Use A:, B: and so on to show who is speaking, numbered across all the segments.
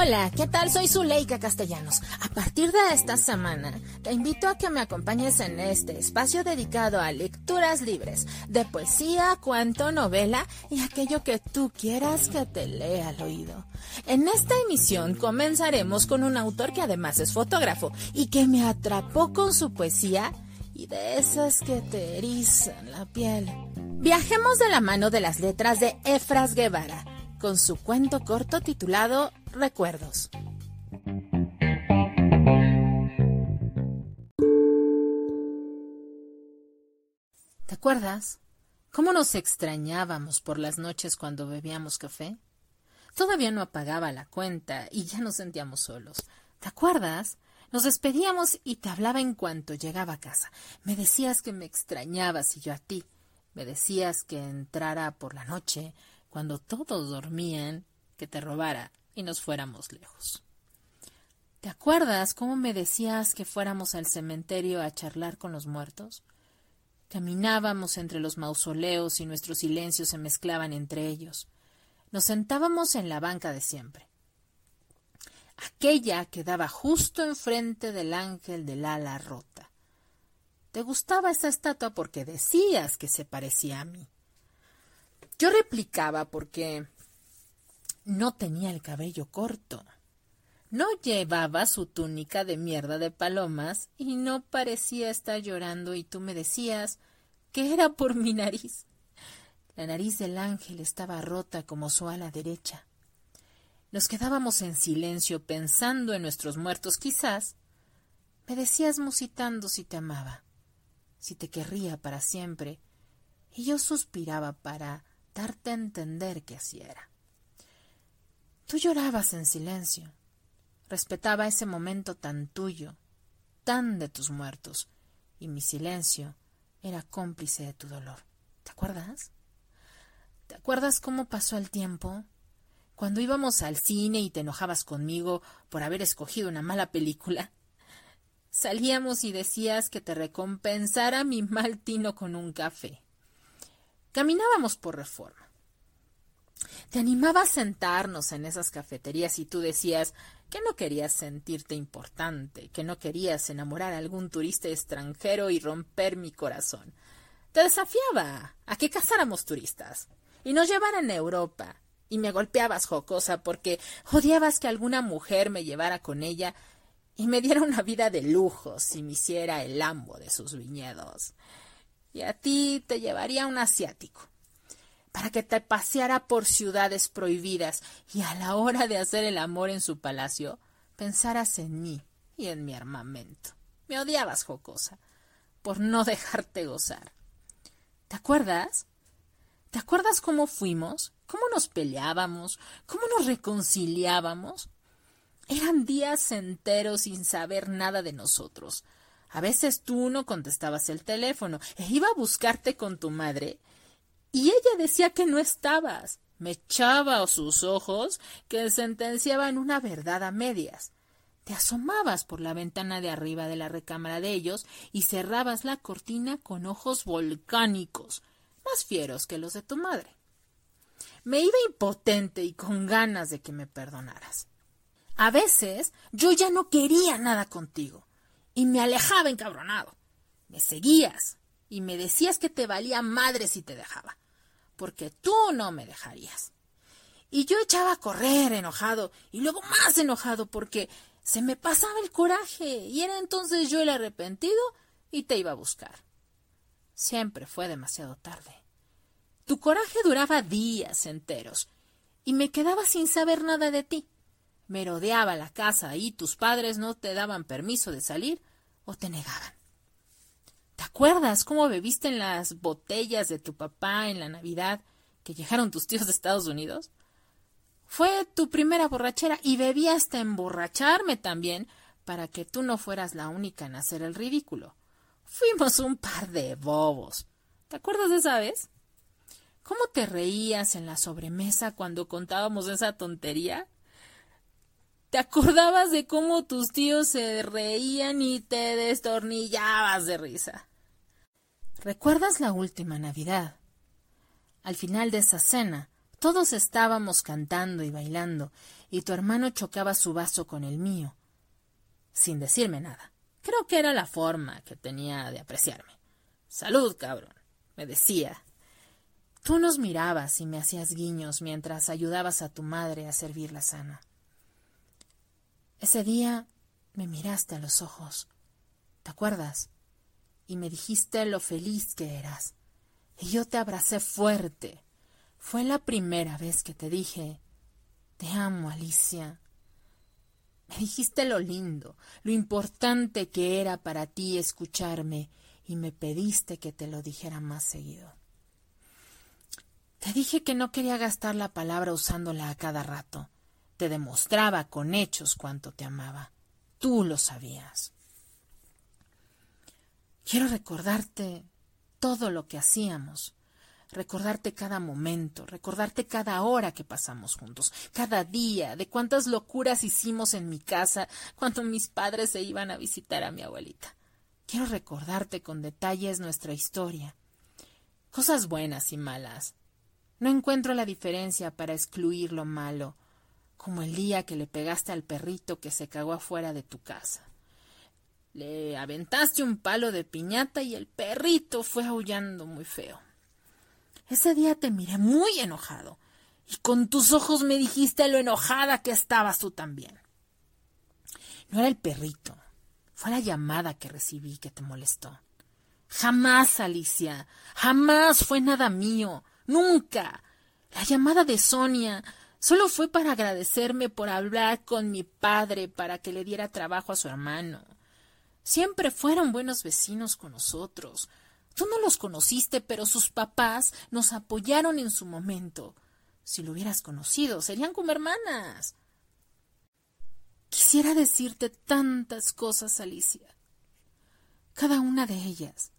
A: Hola, ¿qué tal? Soy Zuleika Castellanos. A partir de esta semana, te invito a que me acompañes en este espacio dedicado a lecturas libres de poesía, cuento, novela y aquello que tú quieras que te lea al oído. En esta emisión comenzaremos con un autor que además es fotógrafo y que me atrapó con su poesía y de esas que te erizan la piel. Viajemos de la mano de las letras de Efras Guevara con su cuento corto titulado Recuerdos. ¿Te acuerdas? ¿Cómo nos extrañábamos por las noches cuando bebíamos café? Todavía no apagaba la cuenta y ya nos sentíamos solos. ¿Te acuerdas? Nos despedíamos y te hablaba en cuanto llegaba a casa. Me decías que me extrañabas y yo a ti. Me decías que entrara por la noche, cuando todos dormían, que te robara y nos fuéramos lejos. ¿Te acuerdas cómo me decías que fuéramos al cementerio a charlar con los muertos? Caminábamos entre los mausoleos y nuestros silencios se mezclaban entre ellos. Nos sentábamos en la banca de siempre. Aquella que daba justo enfrente del ángel del ala rota. Te gustaba esa estatua porque decías que se parecía a mí. Yo replicaba porque no tenía el cabello corto. No llevaba su túnica de mierda de palomas y no parecía estar llorando y tú me decías que era por mi nariz. La nariz del ángel estaba rota como su ala derecha. Nos quedábamos en silencio pensando en nuestros muertos. Quizás me decías musitando si te amaba, si te querría para siempre, y yo suspiraba para darte a entender que así era. Tú llorabas en silencio. Respetaba ese momento tan tuyo, tan de tus muertos, y mi silencio era cómplice de tu dolor. ¿Te acuerdas? ¿Te acuerdas cómo pasó el tiempo? Cuando íbamos al cine y te enojabas conmigo por haber escogido una mala película, salíamos y decías que te recompensara mi mal tino con un café. Caminábamos por reforma. Te animaba a sentarnos en esas cafeterías y tú decías que no querías sentirte importante, que no querías enamorar a algún turista extranjero y romper mi corazón. Te desafiaba a que casáramos turistas y nos llevaran a Europa, y me golpeabas jocosa porque odiabas que alguna mujer me llevara con ella y me diera una vida de lujos y me hiciera el amo de sus viñedos y a ti te llevaría un asiático para que te paseara por ciudades prohibidas y a la hora de hacer el amor en su palacio pensaras en mí y en mi armamento. Me odiabas, jocosa, por no dejarte gozar. ¿Te acuerdas? ¿Te acuerdas cómo fuimos? ¿Cómo nos peleábamos? ¿Cómo nos reconciliábamos? Eran días enteros sin saber nada de nosotros, a veces tú no contestabas el teléfono e iba a buscarte con tu madre y ella decía que no estabas. Me echaba sus ojos que sentenciaban una verdad a medias. Te asomabas por la ventana de arriba de la recámara de ellos y cerrabas la cortina con ojos volcánicos, más fieros que los de tu madre. Me iba impotente y con ganas de que me perdonaras. A veces yo ya no quería nada contigo y me alejaba encabronado. Me seguías y me decías que te valía madre si te dejaba, porque tú no me dejarías. Y yo echaba a correr enojado y luego más enojado porque se me pasaba el coraje y era entonces yo el arrepentido y te iba a buscar. Siempre fue demasiado tarde. Tu coraje duraba días enteros y me quedaba sin saber nada de ti. Merodeaba la casa y tus padres no te daban permiso de salir o te negaban. ¿Te acuerdas cómo bebiste en las botellas de tu papá en la Navidad que llegaron tus tíos de Estados Unidos? Fue tu primera borrachera y bebí hasta emborracharme también para que tú no fueras la única en hacer el ridículo. Fuimos un par de bobos. ¿Te acuerdas de esa vez? ¿Cómo te reías en la sobremesa cuando contábamos esa tontería? ¿Te acordabas de cómo tus tíos se reían y te destornillabas de risa? ¿Recuerdas la última Navidad? Al final de esa cena, Todos estábamos cantando y bailando, y tu hermano chocaba su vaso con el mío, sin decirme nada. Creo que era la forma que tenía de apreciarme. Salud, cabrón, me decía. Tú nos mirabas y me hacías guiños mientras ayudabas a tu madre a servir la sana. Ese día me miraste a los ojos. ¿Te acuerdas? Y me dijiste lo feliz que eras. Y yo te abracé fuerte. Fue la primera vez que te dije, te amo, Alicia. Me dijiste lo lindo, lo importante que era para ti escucharme y me pediste que te lo dijera más seguido. Te dije que no quería gastar la palabra usándola a cada rato. Te demostraba con hechos cuánto te amaba. Tú lo sabías. Quiero recordarte todo lo que hacíamos, recordarte cada momento, recordarte cada hora que pasamos juntos, cada día, de cuántas locuras hicimos en mi casa cuando mis padres se iban a visitar a mi abuelita. Quiero recordarte con detalles nuestra historia, cosas buenas y malas. No encuentro la diferencia para excluir lo malo, como el día que le pegaste al perrito que se cagó afuera de tu casa. Le aventaste un palo de piñata y el perrito fue aullando muy feo. Ese día te miré muy enojado y con tus ojos me dijiste lo enojada que estabas tú también. No era el perrito, fue la llamada que recibí que te molestó. Jamás, Alicia, jamás fue nada mío, nunca. La llamada de Sonia solo fue para agradecerme por hablar con mi padre para que le diera trabajo a su hermano. Siempre fueron buenos vecinos con nosotros. Tú no los conociste, pero sus papás nos apoyaron en su momento. Si lo hubieras conocido, serían como hermanas. Quisiera decirte tantas cosas, Alicia. Cada una de ellas,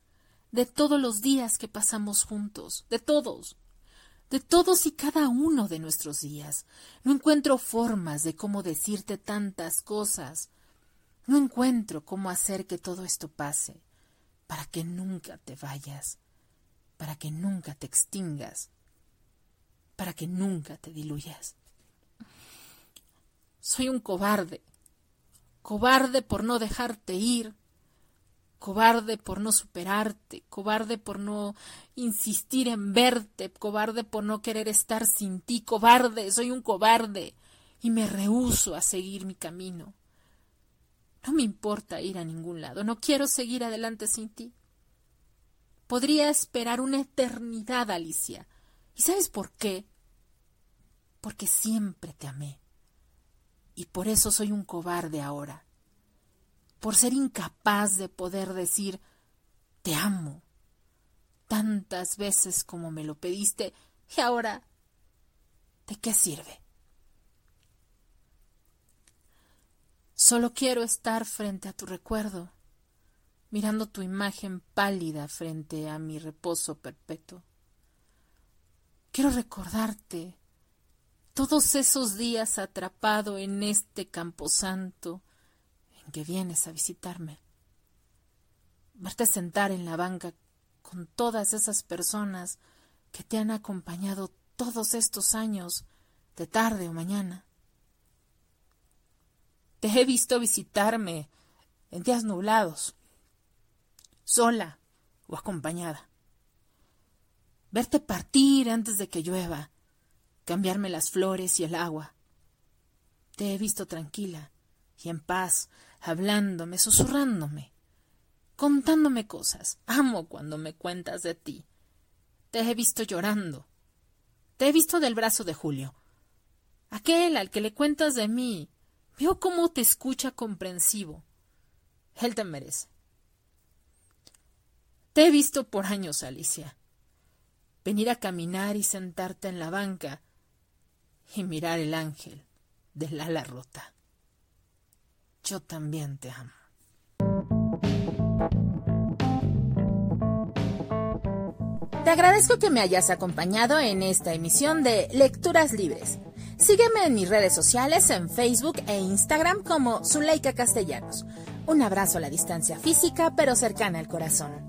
A: de todos los días que pasamos juntos, de todos, de todos y cada uno de nuestros días. No encuentro formas de cómo decirte tantas cosas. No encuentro cómo hacer que todo esto pase para que nunca te vayas, para que nunca te extingas, para que nunca te diluyas. Soy un cobarde, cobarde por no dejarte ir, cobarde por no superarte, cobarde por no insistir en verte, cobarde por no querer estar sin ti, cobarde, soy un cobarde y me rehúso a seguir mi camino. No me importa ir a ningún lado, no quiero seguir adelante sin ti. Podría esperar una eternidad, Alicia. ¿Y sabes por qué? Porque siempre te amé. Y por eso soy un cobarde ahora. Por ser incapaz de poder decir te amo tantas veces como me lo pediste y ahora ¿de qué sirve? Solo quiero estar frente a tu recuerdo, mirando tu imagen pálida frente a mi reposo perpetuo. Quiero recordarte todos esos días atrapado en este camposanto que vienes a visitarme. Verte sentar en la banca con todas esas personas que te han acompañado todos estos años, de tarde o mañana. Te he visto visitarme en días nublados, sola o acompañada. Verte partir antes de que llueva, cambiarme las flores y el agua. Te he visto tranquila y en paz, hablándome, susurrándome, contándome cosas. Amo cuando me cuentas de ti. Te he visto llorando. Te he visto del brazo de Julio, aquel al que le cuentas de mí Veo cómo te escucha comprensivo. Él te merece. Te he visto por años, Alicia. Venir a caminar y sentarte en la banca y mirar el ángel del ala rota. Yo también te amo. Te agradezco que me hayas acompañado en esta emisión de Lecturas Libres. Sígueme en mis redes sociales en Facebook e Instagram como Zuleika Castellanos. Un abrazo a la distancia física pero cercana al corazón.